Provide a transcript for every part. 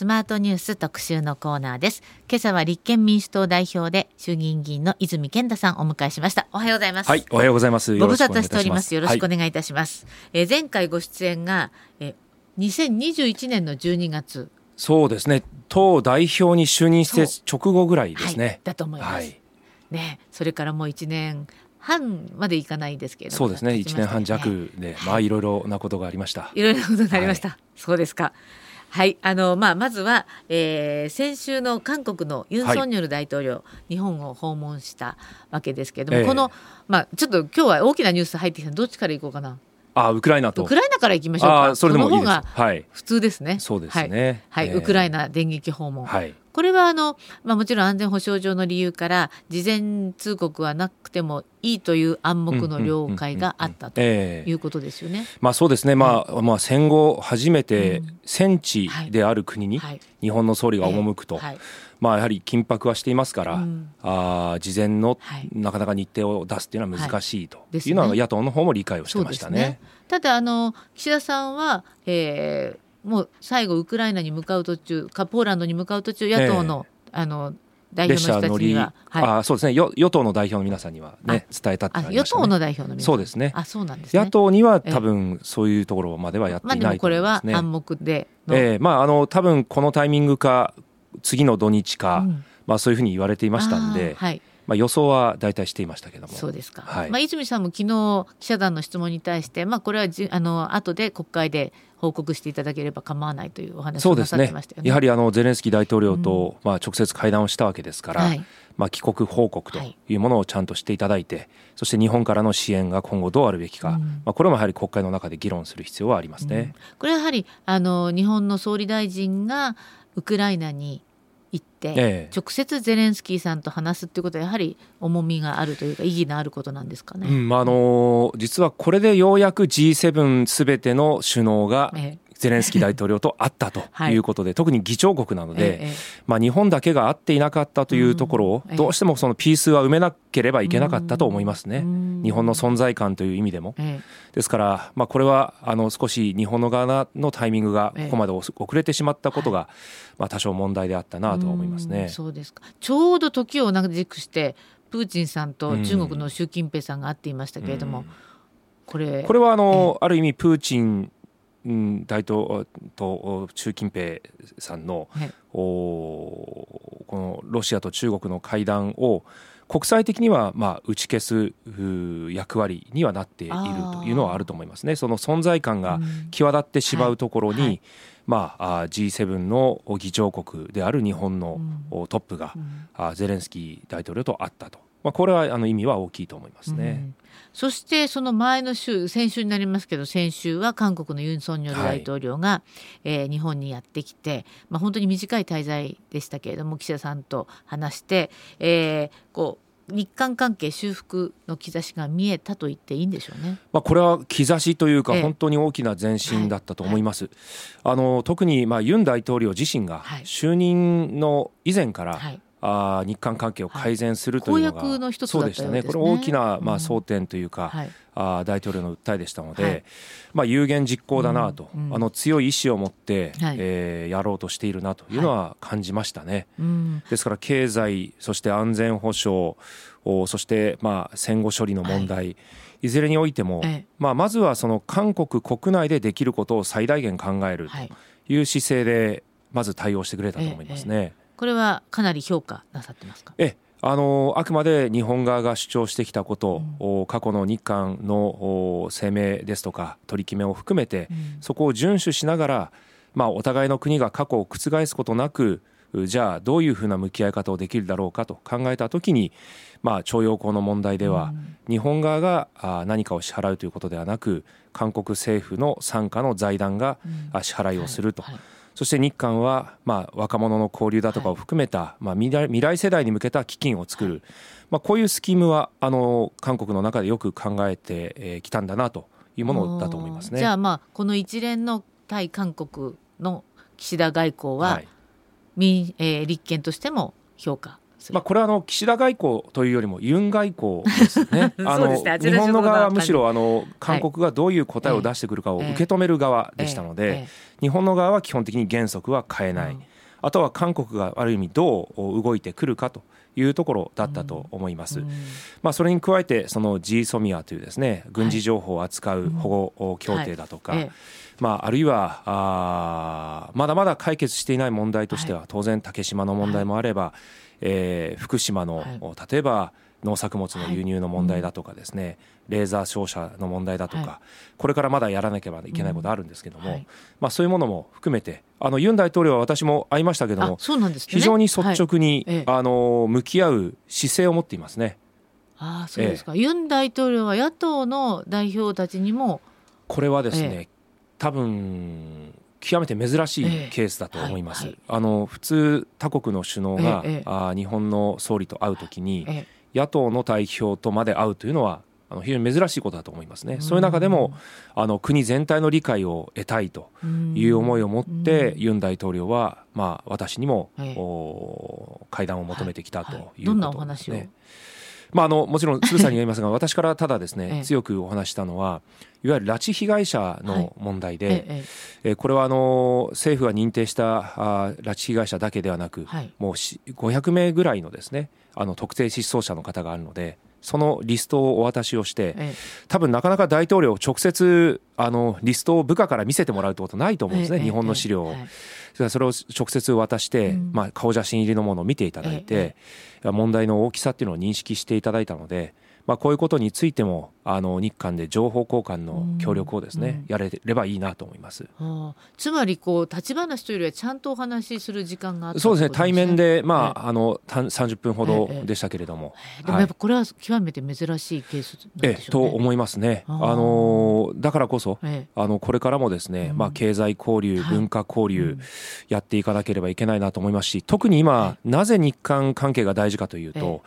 スマートニュース特集のコーナーです。今朝は立憲民主党代表で衆議院議員の泉健太さんお迎えしました。おはようございます。はいおはようございます。ご無沙汰しております。よろしくお願いいたします、はい、えー、前回ご出演が、えー、2021年の12月そうですね。党代表に就任して直後ぐらいですね、はい、だと思います、はい、ねそれからもう1年半までいかないですけれどそうですね。1年半弱で、まあいろいろなことがありました。いろいろなことがありました、はい、そうですかはいあのまあ、まずは、えー、先週の韓国のユン・ソンニョル大統領、はい、日本を訪問したわけですけれども、えー、この、まあ、ちょっと今日は大きなニュース入ってきたどっちからいこうかな？あウクライナとウクライナからいきましょうか。それでもいいです。はい、普通ですね。そうですね。はい、はい、ウクライナ電撃訪問。はい、これはあの、まあ、もちろん安全保障上の理由から事前通告はなくてもいいという暗黙の了解があったということですよね。まあ、そうですね、まあまあ、戦後初めて戦地である国に日本の総理が赴くと、まあ、やはり緊迫はしていますから、うん、あ事前のなかなか日程を出すっていうのは難しいと。い。うのは野党の方も理解をしてましたね。ね。ただあの岸田さんは、えー、もう最後ウクライナに向かう途中かポーランドに向かう途中野党のえー、あの代表の人たちには、はい、あそうですね。与与党の代表の皆さんにはね伝えたってあ、ね、与党の代表の皆さん。そうですね。あそうなんです、ね、野党には多分そういうところまではやっていないこれは暗黙でえー、まああの多分このタイミングか次の土日か、うん、まあそういうふうに言われていましたんで、はい、まあ、予想は大体していましたけども。そうですか、はい、まあ、泉さんも昨日記者団の質問に対して、まあ、これはじあの後で国会で報告していただければ構わないというお話をなさってましたよね。ね。やはりあのゼレンスキー大統領と、まあ、直接会談をしたわけですから、はい、まあ、帰国報告とい。うものをちゃんとしていただいて、はい、そして日本からの支援が今後どうあるべきか、うん、まあ、これもやはり国会の中で議論する必要はありますね。うん、これはやはりあの日本の総理大臣がウクライナに行って、直接ゼレンスキーさんと話すっていうことはやはり重みがあるというか意義のあることなんですかね。うん、あの実はこれでようやく G7 すべての首脳がゼレンスキー大統領と会ったとい。うことで、はい、特に議長国なので、ええ、まあ、日本だけが会っていなかったというところを、どうしてもそのピースは埋めなければいけなかったと思いますね、日本の存在感という意味でも。え、ですから、まあ、これはあの少し日本の側のタイミングがここまで遅れてしまったことが、まあ、多少問題であったなと思いますね。そうですか。ちょうど時を同じくしてプーチンさんと中国の習近平さんが会っていましたけれども、これこれはあの、ある意味プーチンうん、大統と習近平さんの、はい、おこのロシアと中国の会談を国際的にはまあ打ち消す役割にはなっているというのはあると思いますね。その存在感が際立ってしまうところに、うんはい、まあ、G7 の議長国である日本のトップが、うん、ゼレンスキー大統領と会ったと。まあ、これはあの意味は大きいと思いますね。うん、そしてその前の週先週になりますけど先週は韓国のユン・ソンニョル大統領が、はい、えー、日本にやってきて、まあ、本当に短い滞在でしたけれども岸田さんと話して、えー、こう日韓関係修復の兆しが見えたと言っていいんでしょうね。まあこれは兆しというか本当に大きな前進だったと思います。はい。はい、あの特にまあユン大統領自身が就任の以前から、はいあ日韓関係を改善するというのが、はい、そうでしたね。これ大きな、まあ、争点というか、うんはい、あ大統領の訴えでしたので、はい、まあ、有言実行だなと、うん。うん、あの強い意志を持って、はい、えー、やろうとしているなというのは感じましたね。うん、ですから経済そして安全保障そして、まあ、戦後処理の問題、い。ずれにおいても、まあ、まずはその韓国国内でできることを最大限考えるとい。う姿勢でまず対応してくれたと思いますね。これはかなり評価なさってますか？えあのあくまで日本側が主張してきたこと、うん、過去の日韓の声明ですとか取り決めを含めて、うん、そこを遵守しながら、まあ、お互いの国が過去を覆すことなくじゃあどういうふうな向き合い方をできるだろうかと考えた時に、まあ、徴用工の問題では、日本側が何かを支払うということではなく韓国政府の傘下の財団が支払いをすると。はいはいそして日韓は、まあ、若者の交流だとかを含めた、はい、まあ、未来未来世代に向けた基金を作る、はい、まあ、こういうスキームはあの韓国の中でよく考えてきたんだなというものだと思いますね。じゃあ、まあ、この一連の対韓国の岸田外交は、はい。民えー、立憲としても評価まあ、これはあの岸田外交というよりもユン外交ですね。あの日本の側はむしろあの韓国がどういう答えを出してくるかを受け止める側でしたので、日本の側は基本的に原則は変えない。あとは韓国がある意味どう動いてくるかというところだったと思います。まあ、それに加えてその G ソミアというですね軍事情報を扱う保護協定だとか、まあ、あるいはあまだまだ解決していない問題としては、当然竹島の問題もあれば、えー、福島の、例えば農作物の輸入の問題だとかですね、レーザー照射の問題だとか、これからまだやらなければいけないことあるんですけども、まあ、そういうものも含めてあのユン大統領は私も会いましたけども、非常に率直に、あの向き合う姿勢を持っていますね。あそうですか、ユン大統領は野党の代表たちにもこれはですね、多分極めて珍しいケースだと思います。あの普通他国の首脳が、あ日本の総理と会うときに、野党の代表とまで会うというのはあの非常に珍しいことだと思いますね。そういう中でもあの国全体の理解を得たいという思いを持ってユン大統領はまあ私にも、お会談を求めてきたということですね。どんなお話を？まあ、あのもちろん鶴さんに言いますが 私からただですね、強くお話したのはいわゆる拉致被害者の問題で、はいええ。これはあの政府が認定したあ拉致被害者だけではなく、はい、もう500名ぐらいのですねあの特定失踪者の方があるのでそのリストをお渡しをして、ええ、多分なかなか大統領直接あのリストを部下から見せてもらうってことないと思うんですね、え、日本の資料を。それを直接渡して、うん、まあ、顔写真入りのものを見ていただいて、問題の大きさっていうのを認識していただいたのでまあ、こういうことについてもあの日韓で情報交換の協力をですね、うん、やれればいいなと思います。つまりこう立ち話というよりはちゃんとお話しする時間があった、ね、そうですね。対面でまあ、ええ、あの30分ほどでしたけれども、え、でもやっぱこれは極めて珍しいケースなんでしょうね。えと思いますね。あのだからこそ、あのこれからもですね、まあ経済交流、文化交流やっていかなければいけないなと思いますし、特に今、なぜ日韓関係が大事かというと。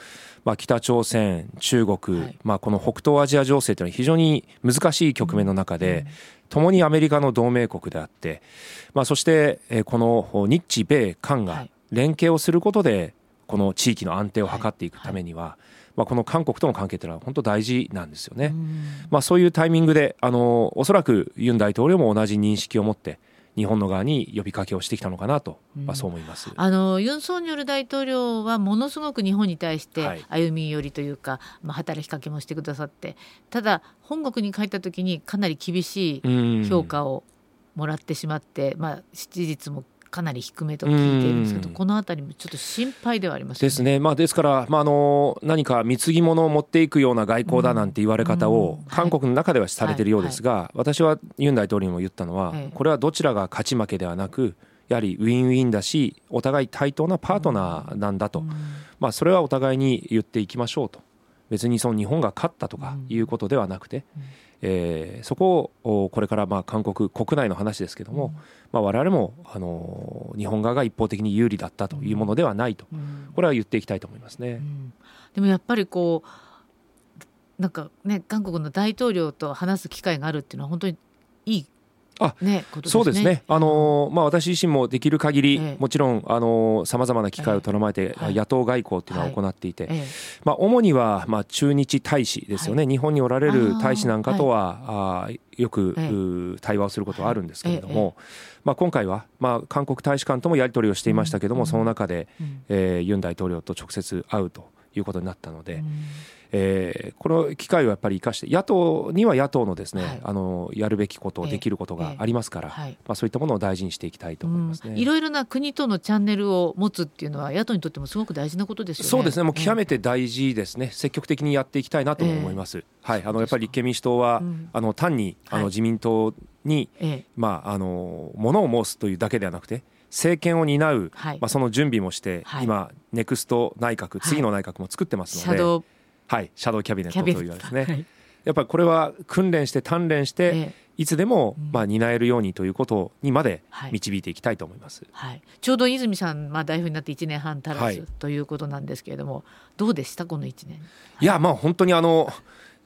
まあ、北朝鮮、中国、はい、まあ、この北東アジア情勢というのは非常に難しい局面の中で、ともにアメリカの同盟国であって、まあ、そしてこの日米韓が連携をすることでこの地域の安定を図っていくためには、まあ、この韓国との関係というのは本当大事なんですよね。まあ、そういうタイミングであのおそらくユン大統領も同じ認識を持って日本の側に呼びかけをしてきたのかなと、まあ、そう思います、あのユン・ソンニョル大統領はものすごく日本に対して歩み寄りというか、はい、まあ、働きかけもしてくださってただ本国に帰った時にかなり厳しい評価をもらってしまって、まあ、支持率もかなり低めと聞いているんですけど、この辺りもちょっと心配ではあります、ね、ですね、まあ、ですから、まあ、あの何か貢ぎ物を持っていくような外交だなんて言われ方を、韓国の中ではされているようですが、私はユン大統領にも言ったのは、これはどちらが勝ち負けではなく、やはりウィンウィンだし、お互い対等なパートナーなんだと、まあ、それはお互いに言っていきましょうと。別にその日本が勝ったとかいうことではなくて、えー、そこをこれからまあ韓国国内の話ですけども、うん。まあ、我々もあの日本側が一方的に有利だったというものではないと、これは言っていきたいと思いますね。でもやっぱりこうなんかね韓国の大統領と話す機会があるっていうのは本当にいいあ、ね、そうですね。あのまあ私自身もできる限り、ええ、もちろんあのさまざまな機会をとらまえて、え、野党外交っていうのは行っていて、はい、まあ主にはまあ駐日大使ですよね。はい、日本におられる大使なんかとはあ、あよく、対話をすることはあるんですけれども、まあ今回はまあ韓国大使館ともやり取りをしていましたけども、うん、その中で、うん、えー、ユン大統領と直接会うということになったので。うんえー、この機会をやっぱり生かして野党には野党のですね、はい、あのやるべきことできることがありますから、えーえーはい、まあ、そういったものを大事にしていきたいと思いますね、いろいろな国とのチャンネルを持つっていうのは野党にとってもすごく大事なことですよね。そうですね。もう極めて大事ですね、えー、積極的にやっていきたいなと思います、はい。あのやっぱり立憲民主党は、うん、あの単にあの自民党に、まああのものを申すというだけではなくて政権を担う、はい、まあ、その準備もして、はい、今ネクスト内閣次の内閣も作ってますので、はい、シャドウキャビネットというですね、はい、やっぱりこれは訓練して鍛錬して、いつでもまあ担えるようにということにまで導いていきたいと思います、はい、ちょうど泉さん、まあ、代表になって1年半足らずということなんですけれども、どうでした？この1年、い。やまあ本当にあの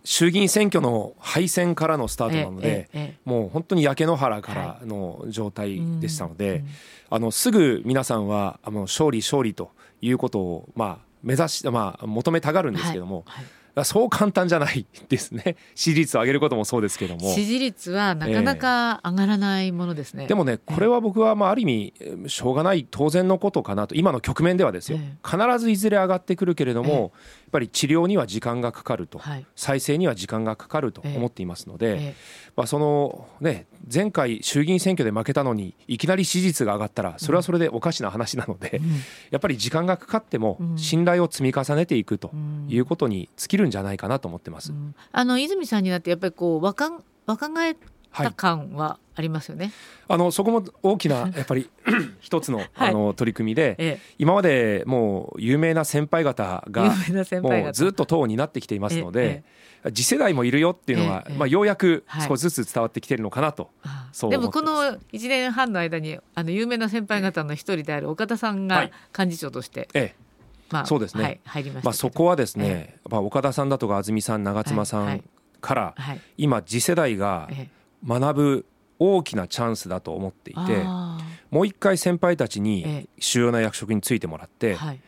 衆議院選挙の敗戦からのスタートなので、もう本当に焼け野原からの状態でしたので、あのすぐ皆さんはあの勝利勝利ということをまあ目指し、まあ、求めたがるんですけども、はいはい。そう簡単じゃないですね。支持率を上げることもそうですけども。支持率はなかなか上がらないものですね、でもねこれは僕はまあある意味しょうがない当然のことかなと。今の局面ではですよ、え必ずいずれ上がってくるけれども、ええ。やっぱり治療には時間がかかると、はい。再生には時間がかかると思っていますので、えまあ、そのね前回衆議院選挙で負けたのにいきなり支持率が上がったらそれはそれでおかしな話なので、うん。やっぱり時間がかかってもうん。信頼を積み重ねていくとうん。いうことに尽きるんじゃないかなと思ってます。うん。あの泉さんになってやっぱりこう若ん若返ったはい、感はありますよね。あのそこも大きな やっぱり 一つのあの取り組みで、え今までもう有名な先輩方え、が有名な先輩方。もうずっと党になってきていますのでえ、次世代もいるよっていうのはええまあようやくはい。少しずつ伝わってきてるのかなと。ああ。そうでもこの1年半の間にあの有名な先輩方の一人である岡田さんがはい。幹事長として、ええまあそうですね。はい、入りましたまあ、そこはですね、まあ、岡田さんだとか安住さん長妻さんからはい。今次世代がええ。学ぶ大きなチャンスだと思っていてあもう一回先輩たちえにえ主要な役職についてもらっあてはい。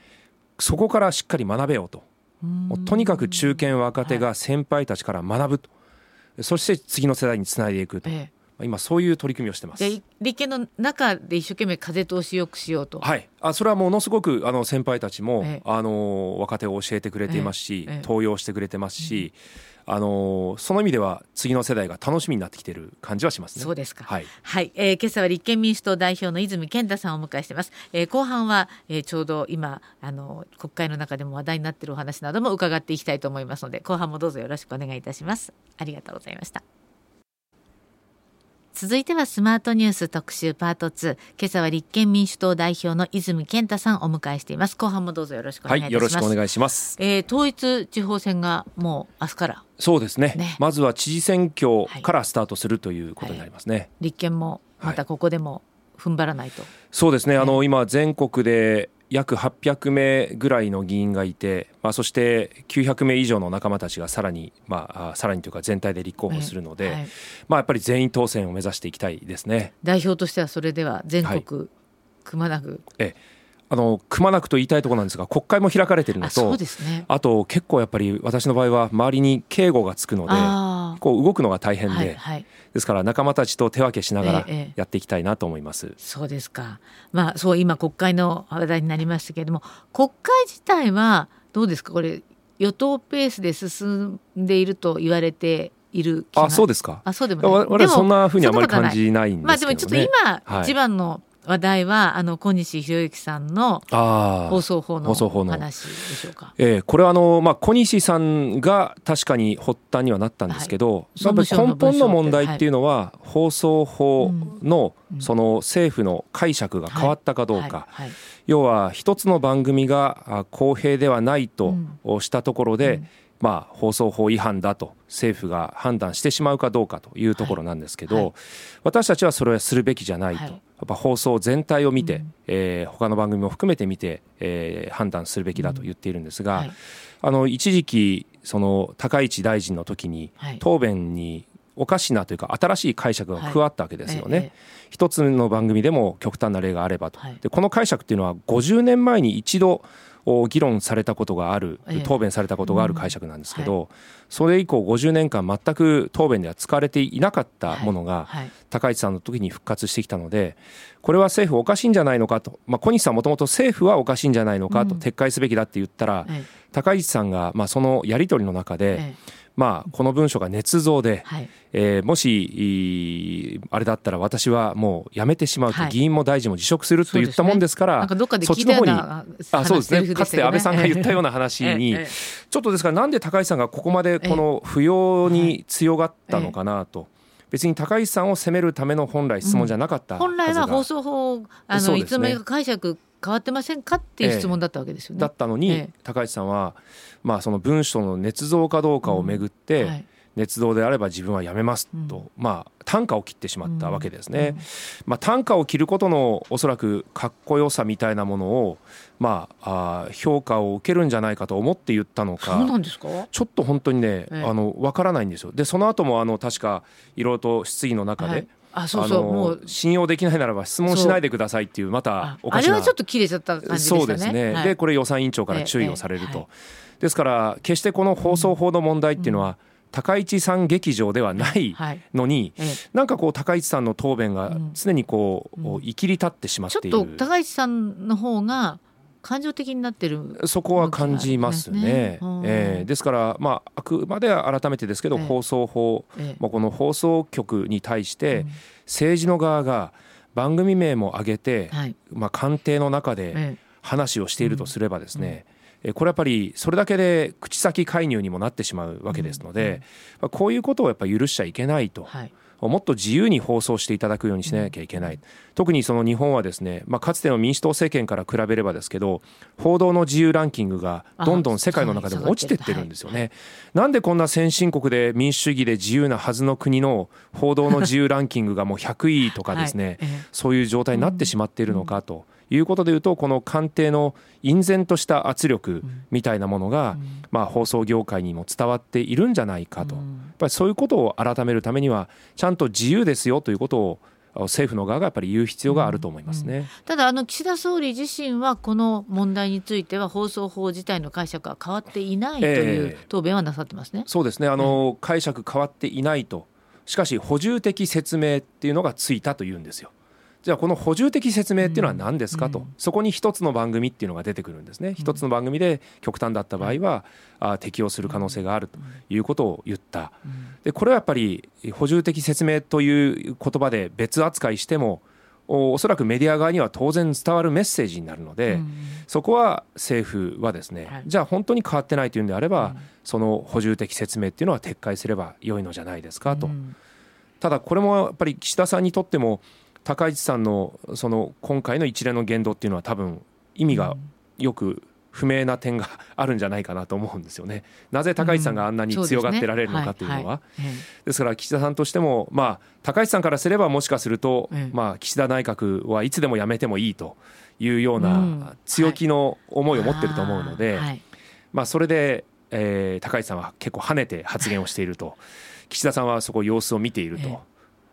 そこからしっかり学べようと。もうとにかく中堅若手が先輩たちから学ぶと。そして次の世代につないでいくと。ええ今そういう取り組みをしてます。で立憲の中で一生懸命風通しよくしようと、はい、あそれはものすごくあの先輩たちも、ええ。あの若手を教えてくれていますし、え登用してくれてますし、あのその意味では次の世代が楽しみになってきてる感じはしますね。そうですか。はい、はい、えー今朝は立憲民主党代表の泉健太さんをお迎えしています、えー後半は、えーちょうど今あの国会の中でも話題になっているお話なども伺っていきたいと思いますので後半もどうぞよろしくお願いいたします。ありがとうございました続いてはスマートニュース特集パート2今朝は立憲民主党代表の泉健太さんをお迎えしています。後半もどうぞよろしくおはい、願いします、よろしくお願いします。えー統一地方選がもう明日から？そうですね。ね。まずは知事選挙からスタートするということになりますね。立憲もまたここでも踏ん張らないと、そうですね、あの今全国で約800名ぐらいの議員がいて、まあ、そして900名以上の仲間たちがさらに、まあ、あさらにというか全体で立候補するので、はいまあ、やっぱり全員当選を目指していきたいですね。代表としてはそれでは全国くまなく、あのくまなくと言いたいところなんですが国会も開かれているのとですね。あと結構やっぱり私の場合は周りに警護がつくのであこう動くのが大変で、あはいはい。ですから仲間たちと手分けしながらええやっていきたいなと思います。そうですか。まあそう今国会の話題になりましたけれども国会自体はどうですか？これ与党ペースで進んでいると言われている気が。あそうですか。あそうでもない。我々はそんなふうにあまり感じないんまあですけどでもちょっとね。今、はい。一番の話題はあの小西博之さんの放送法の話でしょうか。ええこれはあの、まあ、小西さんが確かに発端にはなったんですけど、い。やっぱり総務省の根本の問題っていうのは、放送法のうん。その政府の解釈が変わったかどうか、はい。はい。要は一つの番組があ公平ではないとしたところで、うんまあ、放送法違反だと政府が判断してしまうかどうかというところなんですけど、はい。はい私たちはそれはするべきじゃないと、はい。やっぱ放送全体を見て、うん。えー他の番組も含めて見て、えー判断するべきだと言っているんですが、はい。あの一時期その高市大臣の時にはい。答弁におかしなというか新しい解釈が加わったわけですよね。ええ一つの番組でも極端な例があればと、はい。でこの解釈っていうのは50年前に一度お議論されたことがあるええ。答弁されたことがある解釈なんですけど、それ以降50年間全く答弁では使われていなかったものがはい。高市さんの時に復活してきたのでこれは政府おかしいんじゃないのかと、まあ、小西さんもともと政府はおかしいんじゃないのかとうん。撤回すべきだって言ったら、え高市さんがまあそのやり取りの中えで、えまあ、この文書が捏造で、はい。えーもしあれだったら私はもう辞めてしまうと、はい。議員も大臣も辞職すると言ったもんですからなんかどっかでそっちの方にあそうですね。かつて安倍さんが言ったような話に、ええええ。ちょっとですからなんで高市さんがここまでこの不要に強がったのかなと。別に高市さんを責めるための本来質問じゃなかったはずが、本来は放送法あの、ね。いつの間にか解釈変わってませんかっていう質問だったわけですよね。だったのに、ええ。高市さんは、まあ、その文書の捏造かどうかをめぐって、はい。捏造であれば自分はやめますと、まあ、単価を切ってしまったわけですね。まあ、単価を切ることのおそらくかっこよさみたいなものを、まあ、あー評価を受けるんじゃないかと思って言ったのそうなかんですか？ちょっと本当にね、ええ。あの分からないんですよ。でその後もあの確かいろいろと質疑の中で、はいあそうそうもう。信用できないならば質問しないでくださいっていうまたおかしな。あれはちょっと切れちゃった感じでしたね。そうですね、はい。でこれ予算委員長から注意をされると、ええはい。ですから決してこの放送法の問題っていうのは、高市さん劇場ではないはい。のに、ええ。なんかこう高市さんの答弁が常にこう、うん。生きり立ってしまっちょっている、と高市さんの方が感情的になってる。そこは感じますね。ですねうんえーですから、まあ、あくまでは改めてですけど、ええ放送法、ええまあ、この放送局に対して、うん政治の側が番組名も挙げて、はい。まあ、官邸の中でえ話をしているとすればですね、えこれやっぱりそれだけで口先介入にもなってしまうわけですので、まあこういうことをやっぱり許しちゃいけないと。えはい。もっと自由に放送していただくようにしなきゃいけない、特にその日本はですね、まあ、かつての民主党政権から比べればですけど報道の自由ランキングがどんどん世界の中でも落ちてってるんですよね、なんでこんな先進国で民主主義で自由なはずの国の報道の自由ランキングがもう100位とかですね、はい。ええ。そういう状態になってしまっているのかということでいうとこの官邸の隠然とした圧力みたいなものが、まあ、放送業界にも伝わっているんじゃないかと、やっぱりそういうことを改めるためにはちゃんと自由ですよということを政府の側がやっぱり言う必要があると思いますね。ただあの岸田総理自身はこの問題については放送法自体の解釈は変わっていないというええ。答弁はなさってますね。そうですね。あの、解釈変わっていないと。しかし補充的説明っていうのがついたというんですよ。じゃあこの補充的説明っていうのは何ですかと、そこに一つの番組っていうのが出てくるんですね。一つの番組で極端だった場合は、あ適用する可能性があるということを言った。でこれはやっぱり補充的説明という言葉で別扱いしてもおおそらくメディア側には当然伝わるメッセージになるので、うん。そこは政府はですね、はい。じゃあ本当に変わってないというんであれば、その補充的説明っていうのは撤回すれば良いのじゃないですかと、うん。ただこれもやっぱり岸田さんにとっても高市さんのその今回の一連の言動っていうのは多分意味がよく不明な点があるんじゃないかなと思うんですよね。なぜ高市さんがあんなに強がってられるのかというのは。えですから岸田さんとしても、まあ、高市さんからすればもしかすると、ええまあ、岸田内閣はいつでも辞めてもいいというよううん。な強気の思いを持ってると思うので、まあ、それで、えー高市さんは結構跳ねて発言をしていると。岸田さんはそこ様子を見ていると、ええ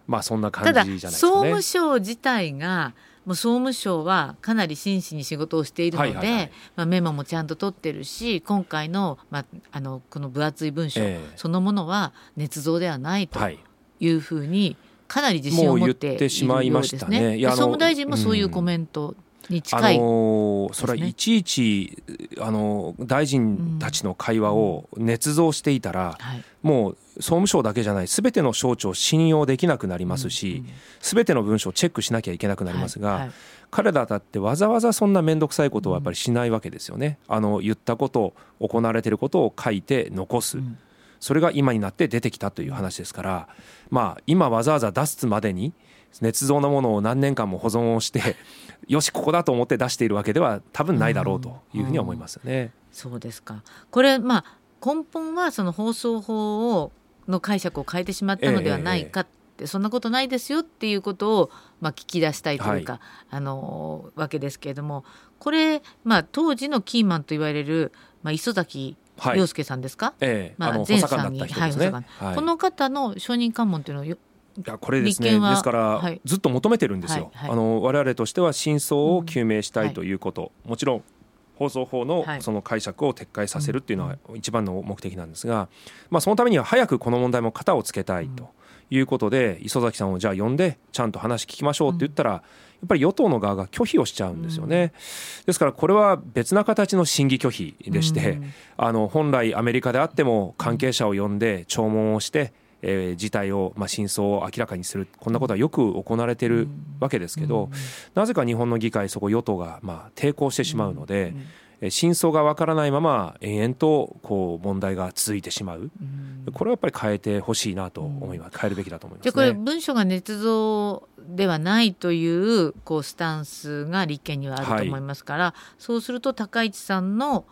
まあそんな感じじゃないです総かね。務省自体がもう総務省はかなり真摯に仕事をしているので、はいはいはい。まあ、メモもちゃんと取ってるし今回の,、まあ、あのこの分厚い文書ええ。そのものは捏造ではないとはい。いうふうにかなり自信を持っているようですね。もう言ってしまいましたね。総務大臣もそういうコメントにあ近い、のーそれはいちいち、あのー大臣たちの会話を捏造していたら、はい。もう総務省だけじゃないすべての省庁を信用できなくなりますしすべ、ての文書をチェックしなきゃいけなくなりますが、はいはい。彼らだってわざわざそんな面倒くさいことはやっぱりしないわけですよね。あの言ったこと行われていることを書いて残す、ん。それが今になって出てきたという話ですから、まあ、今わざわざ出すまでに捏造なものを何年間も保存をして よしここだと思って出しているわけでは多分ないだろうというふうには思いますよね。そうですか。これまあ根本はその放送法をの解釈を変えてしまったのではないかって、そんなことないですよっていうことを、まあ、聞き出したいというか、あのわけですけれどもこれ、まあ、当時のキーマンと言われる、まあ、磯崎はい。亮介さんですか、ええ。まあ前佐官だった人ですね。はいはい。この方の証人喚問というのをよいやこれですね。ですから、はい。ずっと求めてるんですよ、はいはい。あの我々としては真相を究明したいということ、もちろん放送法のはい。その解釈を撤回させるっていうのは一番の目的なんですが、まあ、そのためには早くこの問題も型をつけたいということで、磯崎さんをじゃあ呼んでちゃんと話聞きましょうって言ったら、やっぱり与党の側が拒否をしちゃうんですよね。ですからこれは別な形の審議拒否でして、うん。あの本来アメリカであっても関係者を呼んで聴聞をして、えー事態を、まあ、真相を明らかにする。こんなことはよく行われているわけですけど、なぜか日本の議会そこ与党が、まあ、抵抗してしまうので、えー真相がわからないまま延々とこう問題が続いてしまう、これはやっぱり変えてほしいなと思います。変えるべきだと思いますじゃあこれね。文書が捏造ではないというこうスタンスが立憲にはあると思いますから、そうすると高市さんの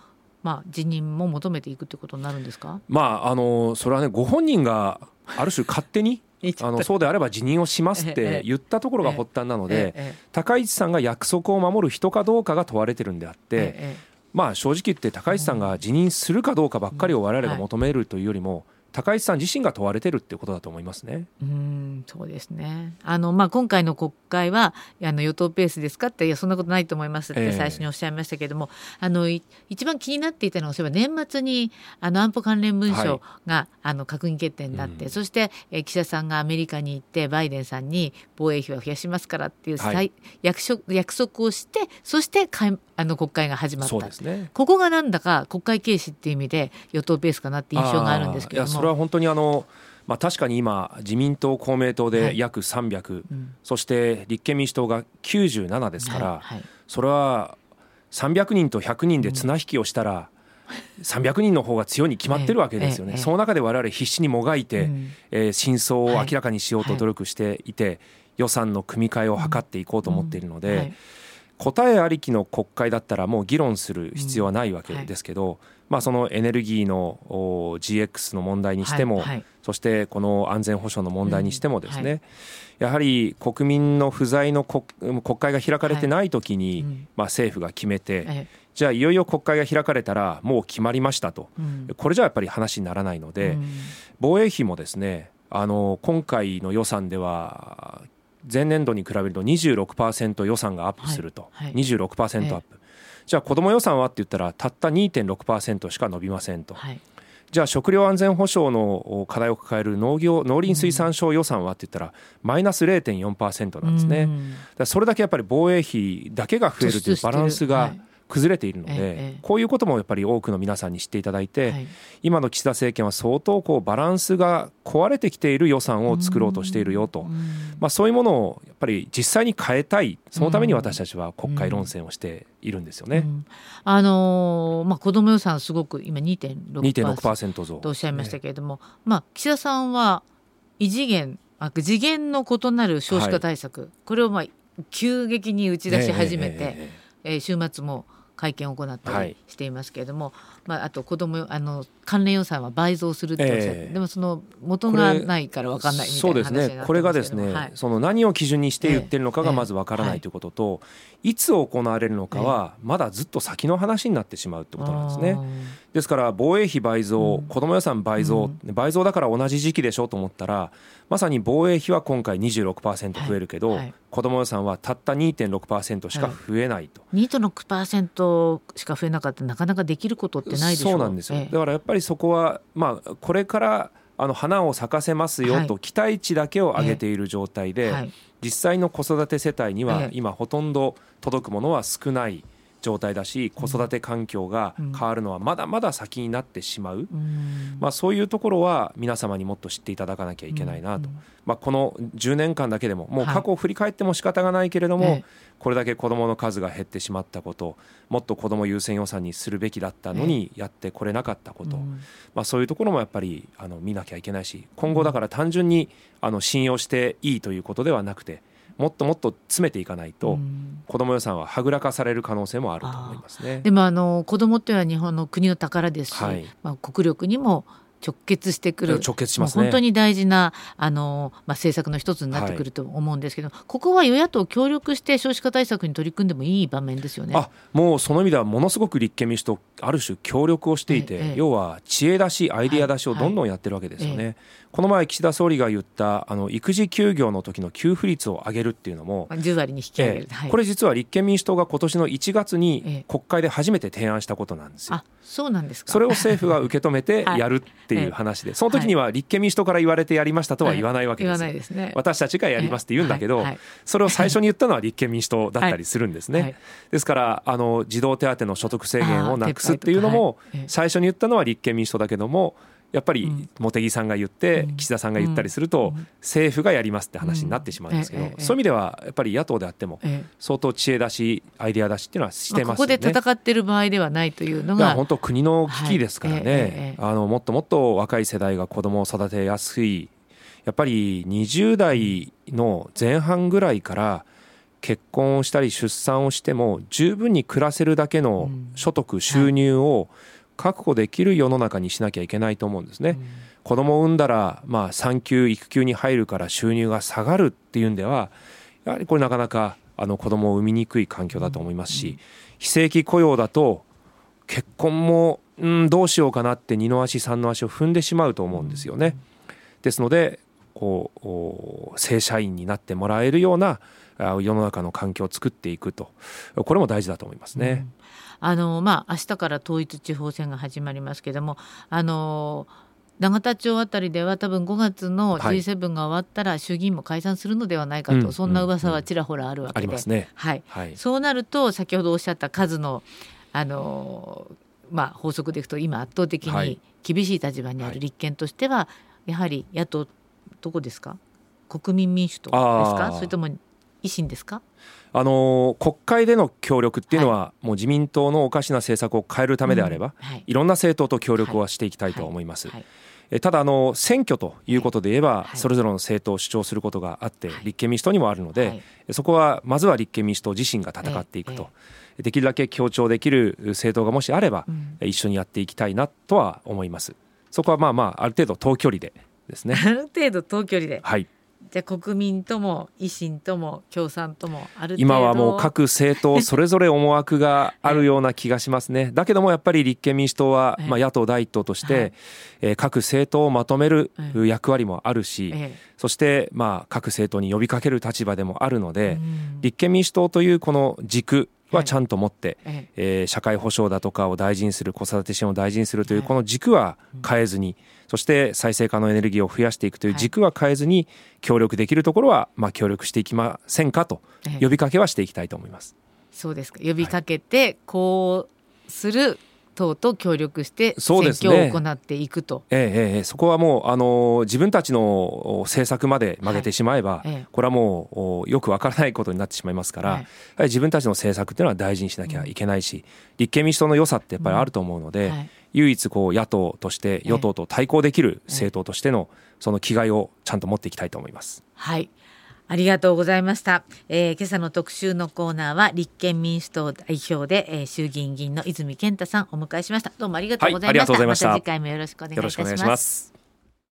まあ辞任も求めていくということになるんですか？まああのそれはねご本人がある種勝手に あのそうであれば辞任をしますっええ。て言ったところが発端なので、ええ。高市さんが約束を守る人かどうかが問われてるんであって、ええ。まあ正直言って高市さんが辞任するかどうかばっかりを我々が求めるというよりも高市さん自身が問われてるっていうことだと思いますね。うんそうですね。あの、まあ、今回の国会はあの与党ペースですかっていやそんなことないと思いますって最初におっしゃいましたけれども、えー、あの一番気になっていたのはそういえば年末にあの安保関連文書が、はい、あの閣議決定になって、うん、そして、え岸田さんがアメリカに行ってバイデンさんに防衛費は増やしますからっていう、はい、約束約束をしてそしてあの国会が始まった、ね、ここがなんだか国会軽視っていう意味で与党ペースかなって印象があるんですけども。それは本当にあのまあ、確かに今、自民党、公明党で約300、はいうん、そして立憲民主党が97ですから、はいはい、それは300人と100人で綱引きをしたら、300人の方が強いに決まってるわけですよね、その中で我々必死にもがいて、うん、えー、真相を明らかにしようと努力していて、予算の組み替えを図っていこうと思っているので、答えありきの国会だったらもう議論する必要はないわけですけど、まあ、そのエネルギーの GX の問題にしても、はいはい、そしてこの安全保障の問題にしてもですね、うんはい、やはり国民の不在の国会が開かれてない時に、はいまあ、政府が決めて、じゃあいよいよ国会が開かれたらもう決まりましたと、うん、これじゃやっぱり話にならないので、うん、防衛費もですねあの今回の予算では前年度に比べると26%予算がアップすると、はい。はい、26%アップ、じゃあ子ども予算はって言ったらたった2.6%しか伸びませんと。はい。じゃあ食料安全保障の課題を抱える農業農林水産省予算はって言ったらマイナス0.4%なんですね。それだけやっぱり防衛費だけが増えるというバランスが崩れているので、こういうこともやっぱり多くの皆さんに知っていただいて、今の岸田政権は相当こうバランスが壊れてきている予算を作ろうとしているよと、まあ、そういうものをやっぱり実際に変えたい。そのために私たちは国会論戦をしているんですよね。あのー、まあ、子ども予算すごく今2.6%増。とおっしゃいましたけれども、まあ、岸田さんは異次元次元の異なる少子化対策、はい、これをまあ急激に打ち出し始めて、え。えー、週末も会見を行ったりしていますけれども、はい、まあ、あと子どもあの関連予算は倍増するっておっしゃって、えー、でもその元がないから分かんないみたいな話そうですね。これがですね、はい、その何を基準にして言ってるのかがまず分からないということと、えー、いつ行われるのかはまだずっと先の話になってしまうってことなんですね。ですから防衛費倍増、子ども予算倍増、うん、倍増だから同じ時期でしょうと思ったらまさに防衛費は今回26%増えるけど、はい。はい、子ども予算はたった2.6%しか増えないと。はい、2.6%しか増えなかったらなかなかできることってないでしょそうなんですよ、ええ、だからやっぱりそこは、まあ、これからあの花を咲かせますよと期待値だけを上げている状態で、実際の子育て世帯には今ほとんど届くものは少ない状態だし子育て環境が変わるのはまだまだ先になってしまう、まあ、そういうところは皆様にもっと知っていただかなきゃいけないなと、まあ、この10年間だけでももう過去を振り返っても仕方がないけれども、これだけ子どもの数が減ってしまったこともっと子ども優先予算にするべきだったのにやってこれなかったこと、まあ、そういうところもやっぱりあの見なきゃいけないし今後だから単純にあの信用していいということではなくてもっともっと詰めていかないと、子ども予算ははぐらかされる可能性もあると思いますね。でもあの子どもっていうのは日本の国の宝ですし、はい、まあ、国力にも直結してくる。直結します、ね、本当に大事なあの、まあ、政策の一つになってくると思うんですけど、はい、ここは与野党協力して少子化対策に取り組んでもいい場面ですよね。あもうその意味ではものすごく立憲民主党ある種協力をしていて、ええ、要は知恵出しアイディア出しをどんどんやってるわけですよね。はいはい、この前岸田総理が言ったあの育児休業の時の給付率を上げるっていうのも10割に引き上げる、これ実は立憲民主党が今年の1月に国会で初めて提案したことなんですよ。そうなんですか。それを政府が受け止めて やるっていう話で、その時には立憲民主党から言われてやりましたとは言わないわけです,、ですね、私たちがやりますって言うんだけど、それを最初に言ったのは立憲民主党だったりするんですね、ですからあの児童手当の所得制限をなくすっていうのも最初に言ったのは立憲民主党だけどもやっぱり茂木さんが言って岸田さんが言ったりすると政府がやりますって話になってしまうん。ですけどそういう意味ではやっぱり野党であっても相当知恵出しアイデア出しっていうのはしてますよね。ここで戦ってる場合ではないというのが本当国の危機ですからね、あのもっともっと若い世代が子供を育てやすいやっぱり20代の前半ぐらいから結婚をしたり出産をしても十分に暮らせるだけの所得収入を、確保できる世の中にしなきゃいけないと思うんですね。うん、子供を産んだら、まあ、産休育休に入るから収入が下がるっていうんではやはりこれなかなかあの子供を産みにくい環境だと思いますし、非正規雇用だと結婚もうんどうしようかなって二の足三の足を踏んでしまうと思うんですよね。ですのでこう正社員になってもらえるような世の中の環境を作っていくとこれも大事だと思いますね。うん、あのまあ明日から統一地方選が始まりますけどもあの永田町あたりでは多分5月の G7 が終わったら衆議院も解散するのではないかと、はい、そんな噂はちらほらあるわけで、うんうんね、はい、はい、そうなると先ほどおっしゃった数のあのまあ、法則でいくと今圧倒的に厳しい立場にある立憲としては、やはり野党どこですか？国民民主党ですか？それとも維新ですか？あの国会での協力っていうのは、はい、もう自民党のおかしな政策を変えるためであれば、うん。はい、いろんな政党と協力はしていきたいと思います。はい。えただあの選挙ということで言えば、それぞれの政党を主張することがあって、立憲民主党にもあるので、そこはまずは立憲民主党自身が戦っていくと、できるだけ協調できる政党がもしあれば、一緒にやっていきたいなとは思います。そこはまあまあある程度遠距離でですね。ある程度遠距離で。はい。じゃ国民とも維新とも共産ともある今はもう各政党それぞれ思惑があるような気がしますね。だけどもやっぱり立憲民主党は、まあ、野党第一党として、はい、えー、各政党をまとめる役割もあるし、そしてまあ各政党に呼びかける立場でもあるので、立憲民主党というこの軸はちゃんと持って、はい、えー、社会保障だとかを大事にする子育て支援を大事にするというこの軸は変えずに、そして再生可能エネルギーを増やしていくという軸は変えずに協力できるところはまあ協力していきませんかと呼びかけはしていきたいと思います。そうですか。呼びかけてこうする党と協力して選挙を行っていくと、ね、ええええ、そこはもうあの自分たちの政策まで曲げてしまえば、はい、これはもうよくわからないことになってしまいますから、はい、自分たちの政策っていうのは大事にしなきゃいけないし、うん、立憲民主党の良さってやっぱりあると思うので、うん。はい、唯一こう野党として与党と対抗できる政党としてのその気概をちゃんと持っていきたいと思います。はいありがとうございました、えー、今朝の特集のコーナーは立憲民主党代表で、えー、衆議院議員の泉健太さんお迎えしました。どうもありがとうございました、はい、また。次回もよろしくお願いいたします